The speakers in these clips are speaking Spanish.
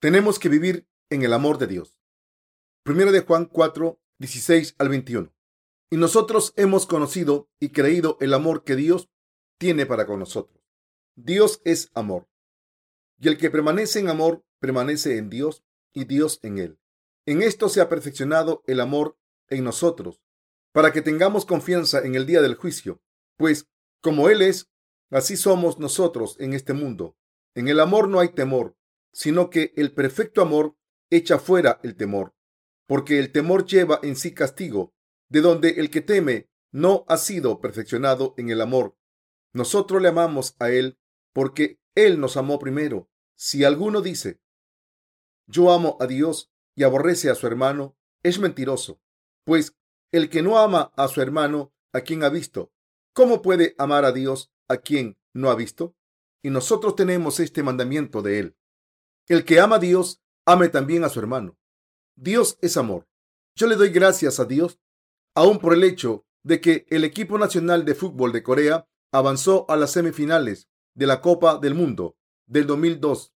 Tenemos que vivir en el amor de Dios. Primero de Juan 4, 16 al 21. Y nosotros hemos conocido y creído el amor que Dios tiene para con nosotros. Dios es amor. Y el que permanece en amor, permanece en Dios y Dios en él. En esto se ha perfeccionado el amor en nosotros, para que tengamos confianza en el día del juicio, pues como Él es, así somos nosotros en este mundo. En el amor no hay temor, sino que el perfecto amor echa fuera el temor, porque el temor lleva en sí castigo, de donde el que teme no ha sido perfeccionado en el amor. Nosotros le amamos a Él porque Él nos amó primero. Si alguno dice, yo amo a Dios y aborrece a su hermano, es mentiroso, pues el que no ama a su hermano, a quien ha visto, ¿cómo puede amar a Dios a quien no ha visto? Y nosotros tenemos este mandamiento de Él. El que ama a Dios, ame también a su hermano. Dios es amor. Yo le doy gracias a Dios, aún por el hecho de que el equipo nacional de fútbol de Corea avanzó a las semifinales de la Copa del Mundo del 2002.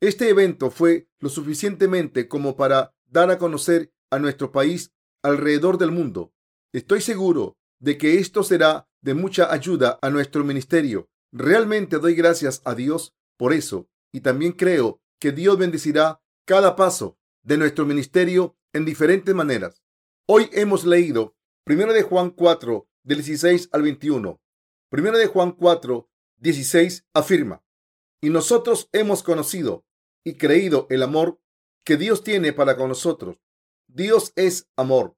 Este evento fue lo suficientemente como para dar a conocer a nuestro país alrededor del mundo. Estoy seguro de que esto será de mucha ayuda a nuestro ministerio. Realmente doy gracias a Dios por eso y también creo que Dios bendecirá cada paso de nuestro ministerio en diferentes maneras. Hoy hemos leído 1 de Juan 4, del 16 al 21. 1 de Juan 4, 16 afirma, y nosotros hemos conocido y creído el amor que Dios tiene para con nosotros. Dios es amor,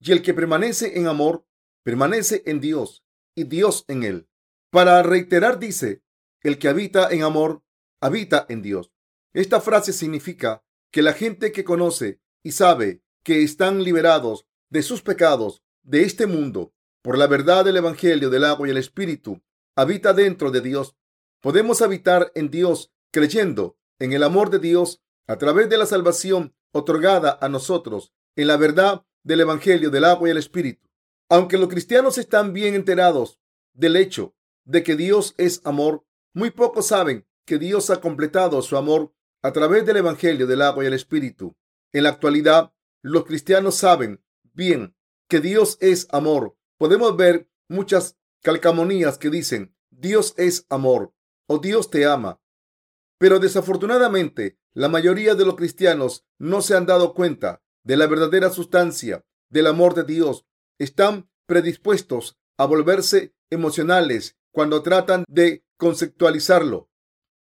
y el que permanece en amor, permanece en Dios y Dios en él. Para reiterar dice, el que habita en amor, habita en Dios. Esta frase significa que la gente que conoce y sabe que están liberados de sus pecados de este mundo por la verdad del Evangelio del agua y el Espíritu, habita dentro de Dios. Podemos habitar en Dios creyendo en el amor de Dios a través de la salvación otorgada a nosotros en la verdad del Evangelio del agua y el Espíritu. Aunque los cristianos están bien enterados del hecho de que Dios es amor, muy pocos saben que Dios ha completado su amor a través del Evangelio del agua y el Espíritu. En la actualidad, los cristianos saben bien que Dios es amor. Podemos ver muchas calcamonías que dicen Dios es amor o Dios te ama. Pero desafortunadamente, la mayoría de los cristianos no se han dado cuenta de la verdadera sustancia del amor de Dios. Están predispuestos a volverse emocionales cuando tratan de conceptualizarlo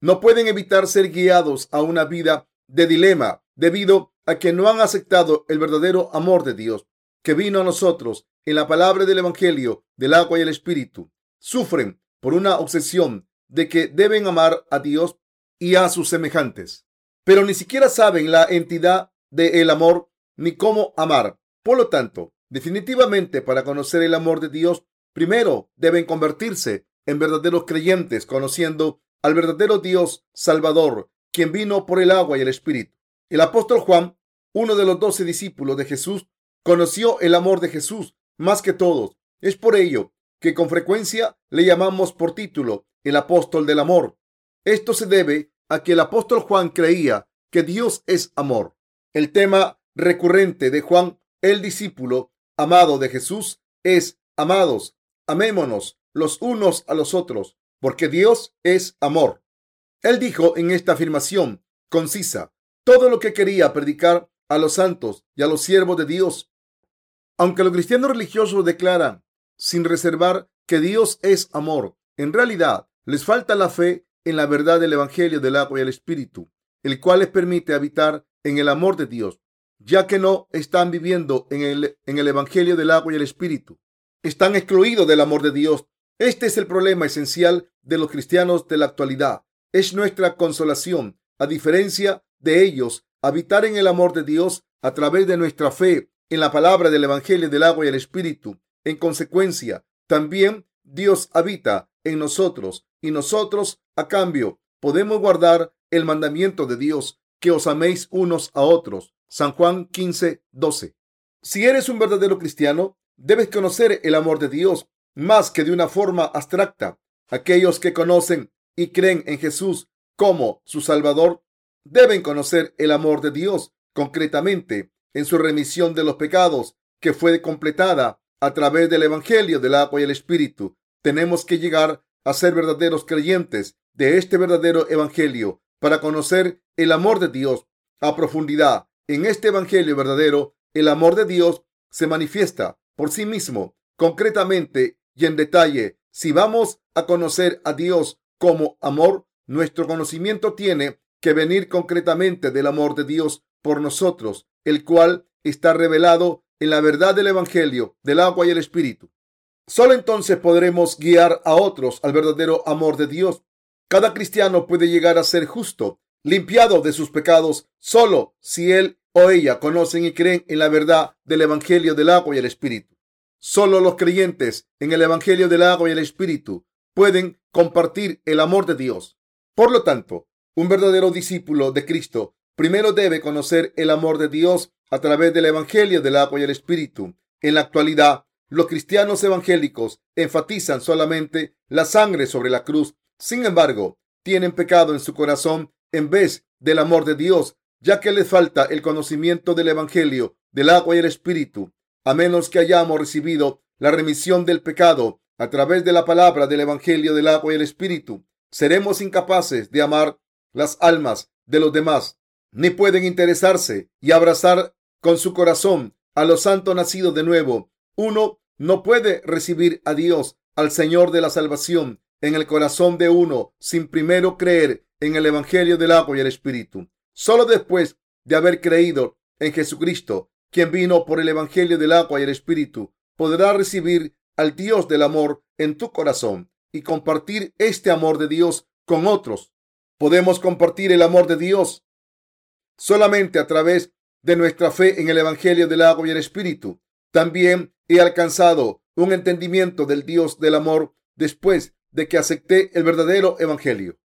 no pueden evitar ser guiados a una vida de dilema debido a que no han aceptado el verdadero amor de Dios que vino a nosotros en la palabra del Evangelio del agua y el Espíritu. Sufren por una obsesión de que deben amar a Dios y a sus semejantes, pero ni siquiera saben la entidad del amor ni cómo amar. Por lo tanto, definitivamente para conocer el amor de Dios, primero deben convertirse en verdaderos creyentes, conociendo al verdadero Dios Salvador, quien vino por el agua y el Espíritu. El apóstol Juan, uno de los doce discípulos de Jesús, conoció el amor de Jesús más que todos. Es por ello que con frecuencia le llamamos por título el apóstol del amor. Esto se debe a que el apóstol Juan creía que Dios es amor. El tema recurrente de Juan, el discípulo amado de Jesús, es amados, amémonos los unos a los otros porque Dios es amor. Él dijo en esta afirmación concisa todo lo que quería predicar a los santos y a los siervos de Dios. Aunque los cristianos religiosos declaran sin reservar que Dios es amor, en realidad les falta la fe en la verdad del Evangelio del agua y el Espíritu, el cual les permite habitar en el amor de Dios, ya que no están viviendo en el, en el Evangelio del agua y el Espíritu. Están excluidos del amor de Dios este es el problema esencial de los cristianos de la actualidad. Es nuestra consolación, a diferencia de ellos, habitar en el amor de Dios a través de nuestra fe en la palabra del Evangelio del agua y el Espíritu. En consecuencia, también Dios habita en nosotros y nosotros, a cambio, podemos guardar el mandamiento de Dios, que os améis unos a otros. San Juan 15, 12. Si eres un verdadero cristiano, debes conocer el amor de Dios más que de una forma abstracta. Aquellos que conocen y creen en Jesús como su Salvador deben conocer el amor de Dios concretamente en su remisión de los pecados que fue completada a través del Evangelio del agua y el Espíritu. Tenemos que llegar a ser verdaderos creyentes de este verdadero Evangelio para conocer el amor de Dios a profundidad. En este Evangelio verdadero, el amor de Dios se manifiesta por sí mismo, concretamente y en detalle. Si vamos a conocer a Dios como amor, nuestro conocimiento tiene que venir concretamente del amor de Dios por nosotros, el cual está revelado en la verdad del Evangelio, del agua y el Espíritu. Solo entonces podremos guiar a otros al verdadero amor de Dios. Cada cristiano puede llegar a ser justo, limpiado de sus pecados, solo si él o ella conocen y creen en la verdad del Evangelio del agua y el Espíritu. Solo los creyentes en el Evangelio del agua y el Espíritu pueden compartir el amor de Dios. Por lo tanto, un verdadero discípulo de Cristo primero debe conocer el amor de Dios a través del Evangelio del agua y el Espíritu. En la actualidad, los cristianos evangélicos enfatizan solamente la sangre sobre la cruz. Sin embargo, tienen pecado en su corazón en vez del amor de Dios, ya que les falta el conocimiento del Evangelio del agua y el Espíritu. A menos que hayamos recibido la remisión del pecado a través de la palabra del Evangelio del agua y el Espíritu, seremos incapaces de amar las almas de los demás, ni pueden interesarse y abrazar con su corazón a los santos nacidos de nuevo. Uno no puede recibir a Dios, al Señor de la salvación, en el corazón de uno sin primero creer en el Evangelio del agua y el Espíritu. Solo después de haber creído en Jesucristo, quien vino por el Evangelio del agua y el Espíritu, podrá recibir al Dios del amor en tu corazón y compartir este amor de Dios con otros. Podemos compartir el amor de Dios solamente a través de nuestra fe en el Evangelio del agua y el Espíritu. También he alcanzado un entendimiento del Dios del amor después de que acepté el verdadero Evangelio.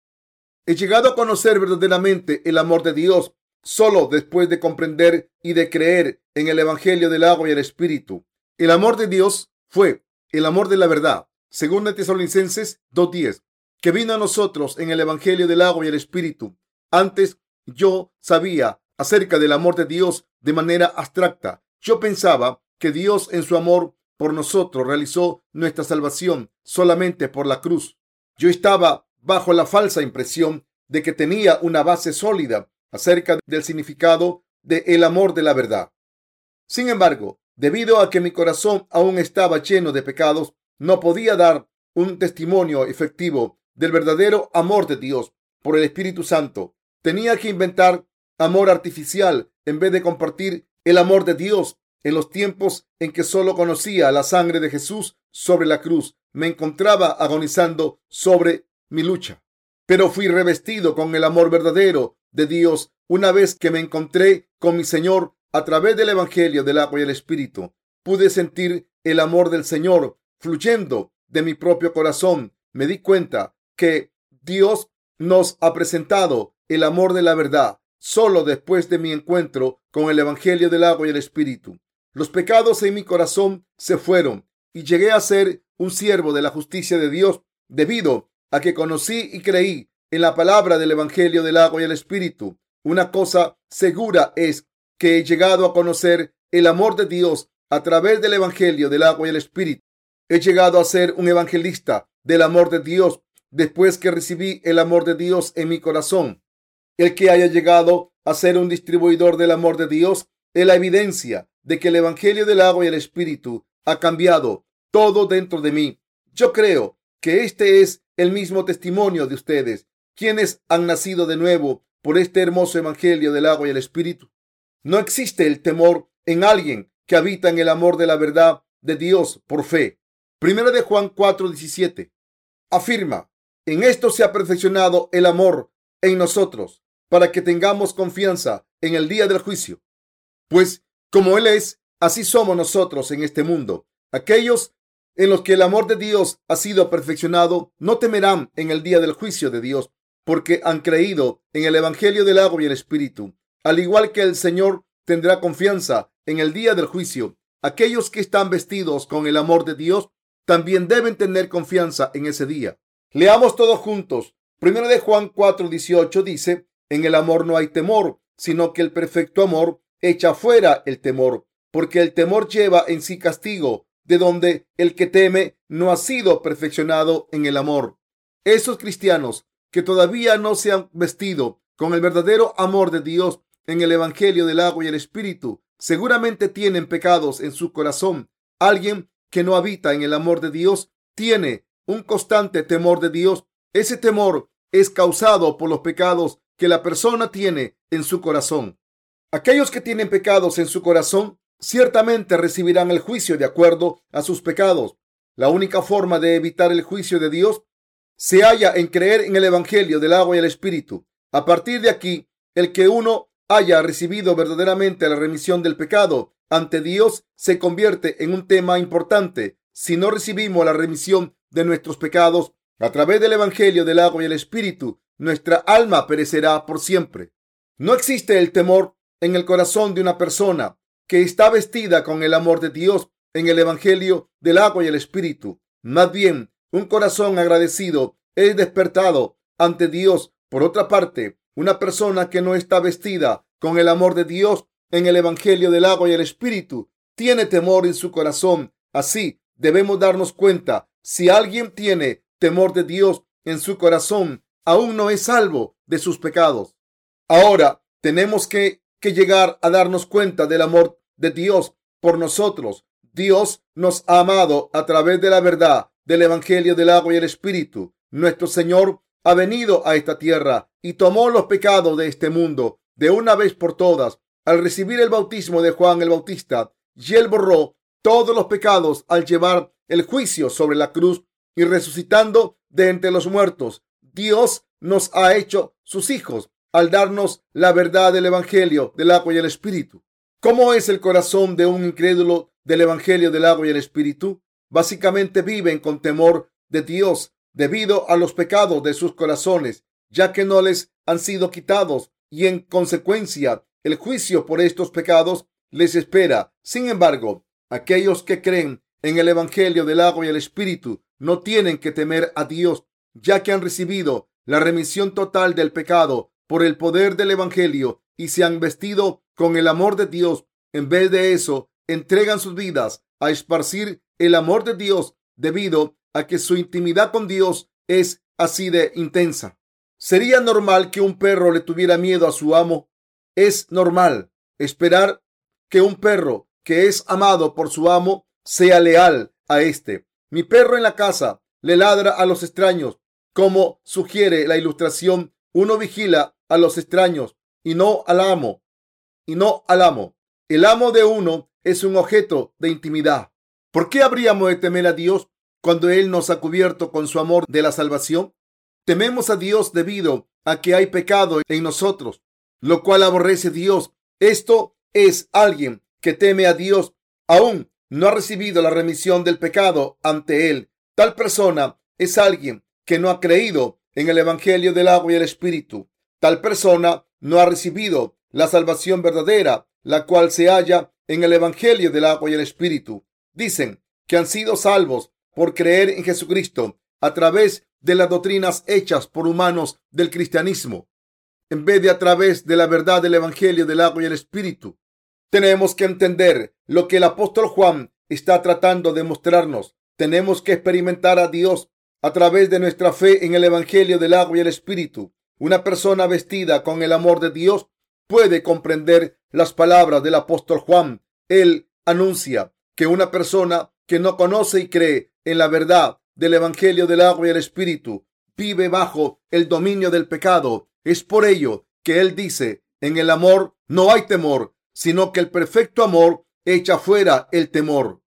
He llegado a conocer verdaderamente el amor de Dios solo después de comprender y de creer en el Evangelio del agua y el Espíritu. El amor de Dios fue el amor de la verdad según de Tesalonicenses 2.10, que vino a nosotros en el Evangelio del agua y el Espíritu. Antes yo sabía acerca del amor de Dios de manera abstracta. Yo pensaba que Dios en su amor por nosotros realizó nuestra salvación solamente por la cruz. Yo estaba bajo la falsa impresión de que tenía una base sólida acerca del significado del el amor de la verdad. Sin embargo, debido a que mi corazón aún estaba lleno de pecados, no podía dar un testimonio efectivo del verdadero amor de Dios por el Espíritu Santo. Tenía que inventar amor artificial en vez de compartir el amor de Dios. En los tiempos en que solo conocía la sangre de Jesús sobre la cruz, me encontraba agonizando sobre mi lucha. Pero fui revestido con el amor verdadero de Dios una vez que me encontré con mi Señor a través del Evangelio del agua y el Espíritu. Pude sentir el amor del Señor fluyendo de mi propio corazón, me di cuenta que Dios nos ha presentado el amor de la verdad solo después de mi encuentro con el Evangelio del agua y el Espíritu. Los pecados en mi corazón se fueron y llegué a ser un siervo de la justicia de Dios debido a que conocí y creí en la palabra del Evangelio del agua y el Espíritu. Una cosa segura es que he llegado a conocer el amor de Dios a través del Evangelio del agua y el Espíritu. He llegado a ser un evangelista del amor de Dios después que recibí el amor de Dios en mi corazón. El que haya llegado a ser un distribuidor del amor de Dios es la evidencia de que el Evangelio del agua y el Espíritu ha cambiado todo dentro de mí. Yo creo que este es el mismo testimonio de ustedes, quienes han nacido de nuevo por este hermoso Evangelio del agua y el Espíritu. No existe el temor en alguien que habita en el amor de la verdad de Dios por fe. Primera de Juan 4:17 afirma, en esto se ha perfeccionado el amor en nosotros, para que tengamos confianza en el día del juicio. Pues como Él es, así somos nosotros en este mundo. Aquellos en los que el amor de Dios ha sido perfeccionado no temerán en el día del juicio de Dios, porque han creído en el Evangelio del agua y el Espíritu. Al igual que el Señor tendrá confianza en el día del juicio, aquellos que están vestidos con el amor de Dios también deben tener confianza en ese día. Leamos todos juntos. Primero de Juan 4:18 dice, en el amor no hay temor, sino que el perfecto amor echa fuera el temor, porque el temor lleva en sí castigo, de donde el que teme no ha sido perfeccionado en el amor. Esos cristianos que todavía no se han vestido con el verdadero amor de Dios en el Evangelio del agua y el Espíritu, seguramente tienen pecados en su corazón. Alguien que no habita en el amor de Dios tiene un constante temor de Dios. Ese temor es causado por los pecados que la persona tiene en su corazón. Aquellos que tienen pecados en su corazón ciertamente recibirán el juicio de acuerdo a sus pecados. La única forma de evitar el juicio de Dios se halla en creer en el Evangelio del agua y el Espíritu. A partir de aquí, el que uno haya recibido verdaderamente la remisión del pecado ante Dios se convierte en un tema importante. Si no recibimos la remisión de nuestros pecados a través del Evangelio del agua y el Espíritu, nuestra alma perecerá por siempre. No existe el temor en el corazón de una persona que está vestida con el amor de Dios en el Evangelio del agua y el Espíritu. Más bien, un corazón agradecido es despertado ante Dios. Por otra parte, una persona que no está vestida con el amor de Dios en el Evangelio del agua y el Espíritu tiene temor en su corazón. Así debemos darnos cuenta, si alguien tiene temor de Dios en su corazón, aún no es salvo de sus pecados. Ahora tenemos que, que llegar a darnos cuenta del amor de Dios por nosotros. Dios nos ha amado a través de la verdad del Evangelio del agua y el Espíritu. Nuestro Señor ha venido a esta tierra y tomó los pecados de este mundo de una vez por todas al recibir el bautismo de Juan el Bautista. Y él borró todos los pecados al llevar el juicio sobre la cruz y resucitando de entre los muertos. Dios nos ha hecho sus hijos al darnos la verdad del Evangelio del agua y el Espíritu. ¿Cómo es el corazón de un incrédulo del Evangelio del agua y el Espíritu? Básicamente viven con temor de Dios debido a los pecados de sus corazones, ya que no les han sido quitados y en consecuencia el juicio por estos pecados les espera. Sin embargo, aquellos que creen en el Evangelio del agua y el Espíritu no tienen que temer a Dios, ya que han recibido la remisión total del pecado por el poder del Evangelio y se han vestido con el amor de Dios. En vez de eso, entregan sus vidas a esparcir el amor de Dios debido a que su intimidad con Dios es así de intensa. ¿Sería normal que un perro le tuviera miedo a su amo? Es normal esperar que un perro que es amado por su amo sea leal a éste. Mi perro en la casa le ladra a los extraños. Como sugiere la ilustración, uno vigila a los extraños y no al amo y no al amo. El amo de uno es un objeto de intimidad. ¿Por qué habríamos de temer a Dios cuando Él nos ha cubierto con su amor de la salvación? Tememos a Dios debido a que hay pecado en nosotros, lo cual aborrece Dios. Esto es alguien que teme a Dios, aún no ha recibido la remisión del pecado ante Él. Tal persona es alguien que no ha creído en el Evangelio del agua y el Espíritu. Tal persona no ha recibido la salvación verdadera, la cual se halla en el Evangelio del agua y el Espíritu. Dicen que han sido salvos por creer en Jesucristo a través de las doctrinas hechas por humanos del cristianismo, en vez de a través de la verdad del Evangelio del agua y el Espíritu. Tenemos que entender lo que el apóstol Juan está tratando de mostrarnos. Tenemos que experimentar a Dios a través de nuestra fe en el Evangelio del agua y el Espíritu. Una persona vestida con el amor de Dios puede comprender las palabras del apóstol Juan. Él anuncia que una persona que no conoce y cree en la verdad del Evangelio del agua y el Espíritu vive bajo el dominio del pecado. Es por ello que él dice, en el amor no hay temor, sino que el perfecto amor echa fuera el temor.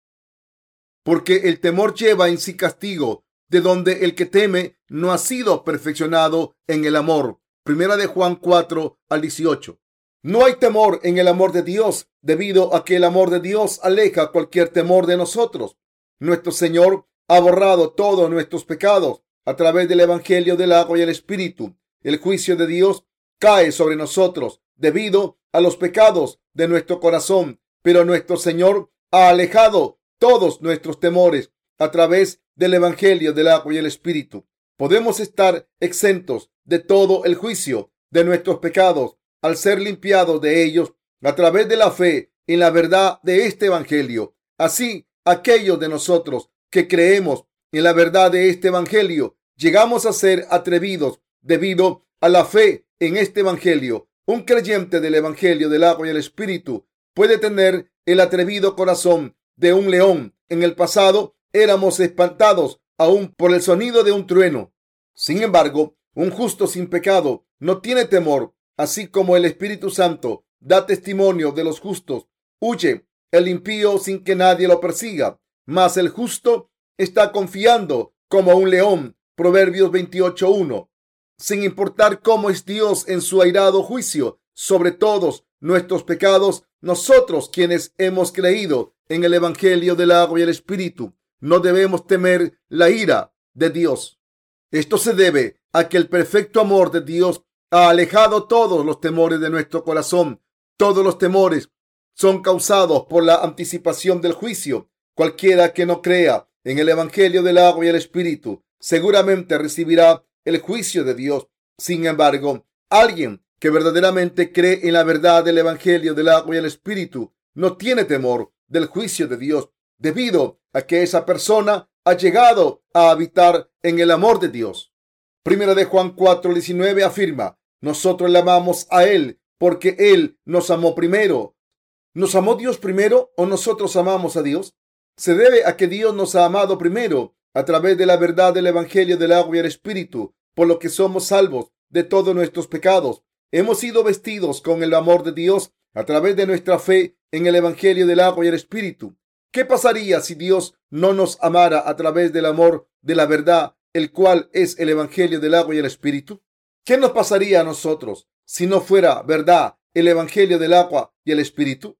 Porque el temor lleva en sí castigo, de donde el que teme no ha sido perfeccionado en el amor. Primera de Juan 4 al 18. No hay temor en el amor de Dios, debido a que el amor de Dios aleja cualquier temor de nosotros. Nuestro Señor ha borrado todos nuestros pecados a través del Evangelio del agua y el Espíritu. El juicio de Dios cae sobre nosotros debido a los pecados de nuestro corazón, pero nuestro Señor ha alejado todos nuestros temores a través del Evangelio del agua y el Espíritu. Podemos estar exentos de todo el juicio de nuestros pecados al ser limpiados de ellos a través de la fe en la verdad de este Evangelio. Así, aquellos de nosotros que creemos en la verdad de este Evangelio, llegamos a ser atrevidos debido a la fe en este Evangelio. Un creyente del Evangelio del agua y el Espíritu puede tener el atrevido corazón de un león. En el pasado éramos espantados aún por el sonido de un trueno. Sin embargo, un justo sin pecado no tiene temor, así como el Espíritu Santo da testimonio de los justos. Huye el impío sin que nadie lo persiga, mas el justo está confiando como un león. Proverbios 28.1. Sin importar cómo es Dios en su airado juicio sobre todos nuestros pecados, nosotros quienes hemos creído en el Evangelio del agua y el Espíritu, no debemos temer la ira de Dios. Esto se debe a que el perfecto amor de Dios ha alejado todos los temores de nuestro corazón. Todos los temores son causados por la anticipación del juicio. Cualquiera que no crea en el Evangelio del agua y el Espíritu seguramente recibirá el juicio de Dios. Sin embargo, alguien que verdaderamente cree en la verdad del Evangelio del agua y el Espíritu no tiene temor del juicio de Dios debido a que esa persona ha llegado a habitar en el amor de Dios. Primera de Juan 4:19 afirma, nosotros le amamos a Él porque Él nos amó primero. ¿Nos amó Dios primero o nosotros amamos a Dios? Se debe a que Dios nos ha amado primero a través de la verdad del Evangelio del agua y el Espíritu, por lo que somos salvos de todos nuestros pecados. Hemos sido vestidos con el amor de Dios a través de nuestra fe en el Evangelio del agua y el Espíritu. ¿Qué pasaría si Dios no nos amara a través del amor de la verdad, el cual es el Evangelio del agua y el Espíritu? ¿Qué nos pasaría a nosotros si no fuera verdad el Evangelio del agua y el Espíritu?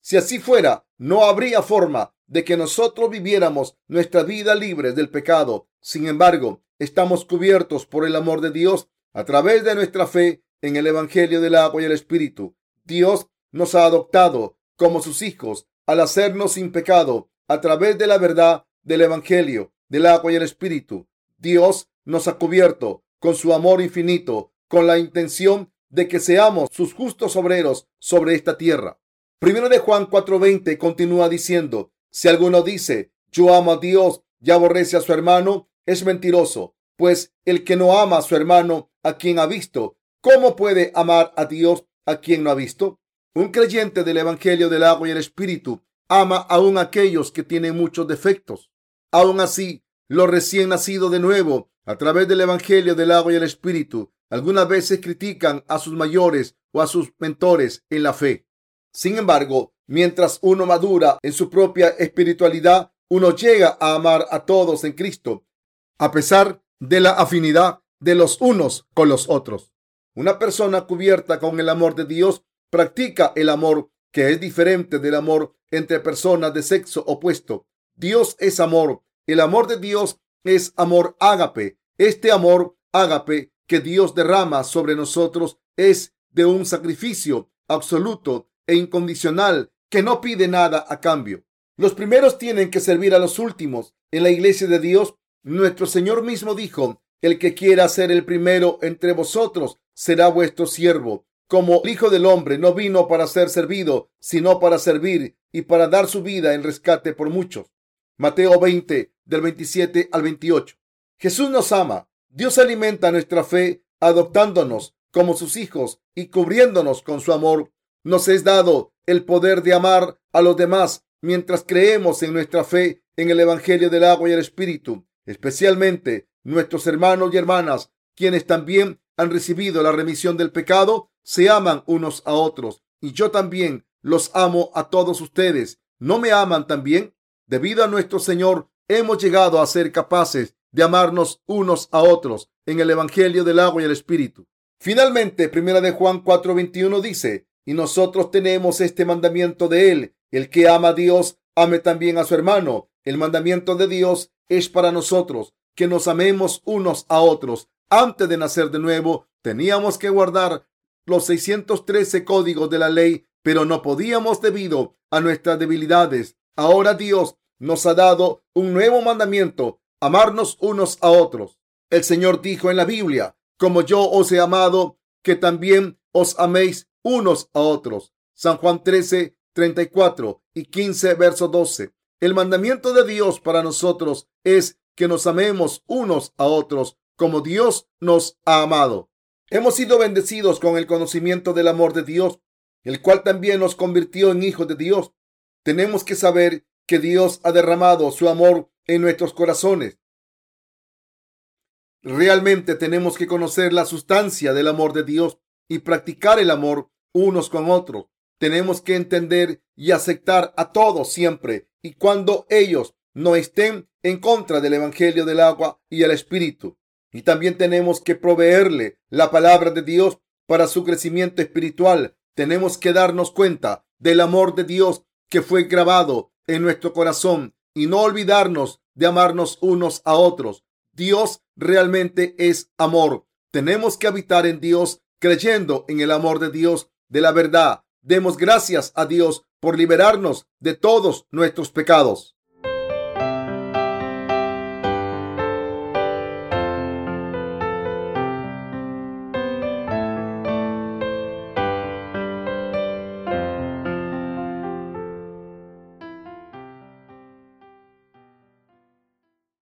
Si así fuera, no habría forma de que nosotros viviéramos nuestra vida libre del pecado. Sin embargo, estamos cubiertos por el amor de Dios a través de nuestra fe en el Evangelio del agua y el Espíritu. Dios nos ha adoptado como sus hijos al hacernos sin pecado a través de la verdad del Evangelio, del agua y el Espíritu. Dios nos ha cubierto con su amor infinito, con la intención de que seamos sus justos obreros sobre esta tierra. Primero de Juan 4:20 continúa diciendo, si alguno dice, yo amo a Dios y aborrece a su hermano, es mentiroso, pues el que no ama a su hermano, a quien ha visto, ¿cómo puede amar a Dios a quien no ha visto? Un creyente del Evangelio del agua y el Espíritu ama aún aquellos que tienen muchos defectos. Aún así, los recién nacidos de nuevo, a través del Evangelio del agua y el Espíritu, algunas veces critican a sus mayores o a sus mentores en la fe. Sin embargo, mientras uno madura en su propia espiritualidad, uno llega a amar a todos en Cristo, a pesar de la afinidad de los unos con los otros. Una persona cubierta con el amor de Dios practica el amor que es diferente del amor entre personas de sexo opuesto. Dios es amor. El amor de Dios es amor ágape. Este amor ágape que Dios derrama sobre nosotros es de un sacrificio absoluto e incondicional que no pide nada a cambio. Los primeros tienen que servir a los últimos. En la iglesia de Dios, nuestro Señor mismo dijo, el que quiera ser el primero entre vosotros será vuestro siervo como el Hijo del Hombre no vino para ser servido, sino para servir y para dar su vida en rescate por muchos. Mateo 20, del 27 al 28. Jesús nos ama. Dios alimenta nuestra fe adoptándonos como sus hijos y cubriéndonos con su amor. Nos es dado el poder de amar a los demás mientras creemos en nuestra fe en el Evangelio del agua y el Espíritu, especialmente nuestros hermanos y hermanas, quienes también han recibido la remisión del pecado se aman unos a otros y yo también los amo a todos ustedes. ¿No me aman también? Debido a nuestro Señor, hemos llegado a ser capaces de amarnos unos a otros en el Evangelio del agua y el Espíritu. Finalmente, primera de Juan 4:21 dice, y nosotros tenemos este mandamiento de él, el que ama a Dios, ame también a su hermano. El mandamiento de Dios es para nosotros, que nos amemos unos a otros. Antes de nacer de nuevo, teníamos que guardar los 613 códigos de la ley, pero no podíamos debido a nuestras debilidades. Ahora Dios nos ha dado un nuevo mandamiento, amarnos unos a otros. El Señor dijo en la Biblia, como yo os he amado, que también os améis unos a otros. San Juan 13, 34 y 15, verso 12. El mandamiento de Dios para nosotros es que nos amemos unos a otros como Dios nos ha amado. Hemos sido bendecidos con el conocimiento del amor de Dios, el cual también nos convirtió en hijos de Dios. Tenemos que saber que Dios ha derramado su amor en nuestros corazones. Realmente tenemos que conocer la sustancia del amor de Dios y practicar el amor unos con otros. Tenemos que entender y aceptar a todos siempre y cuando ellos no estén en contra del Evangelio del agua y el Espíritu. Y también tenemos que proveerle la palabra de Dios para su crecimiento espiritual. Tenemos que darnos cuenta del amor de Dios que fue grabado en nuestro corazón y no olvidarnos de amarnos unos a otros. Dios realmente es amor. Tenemos que habitar en Dios creyendo en el amor de Dios, de la verdad. Demos gracias a Dios por liberarnos de todos nuestros pecados.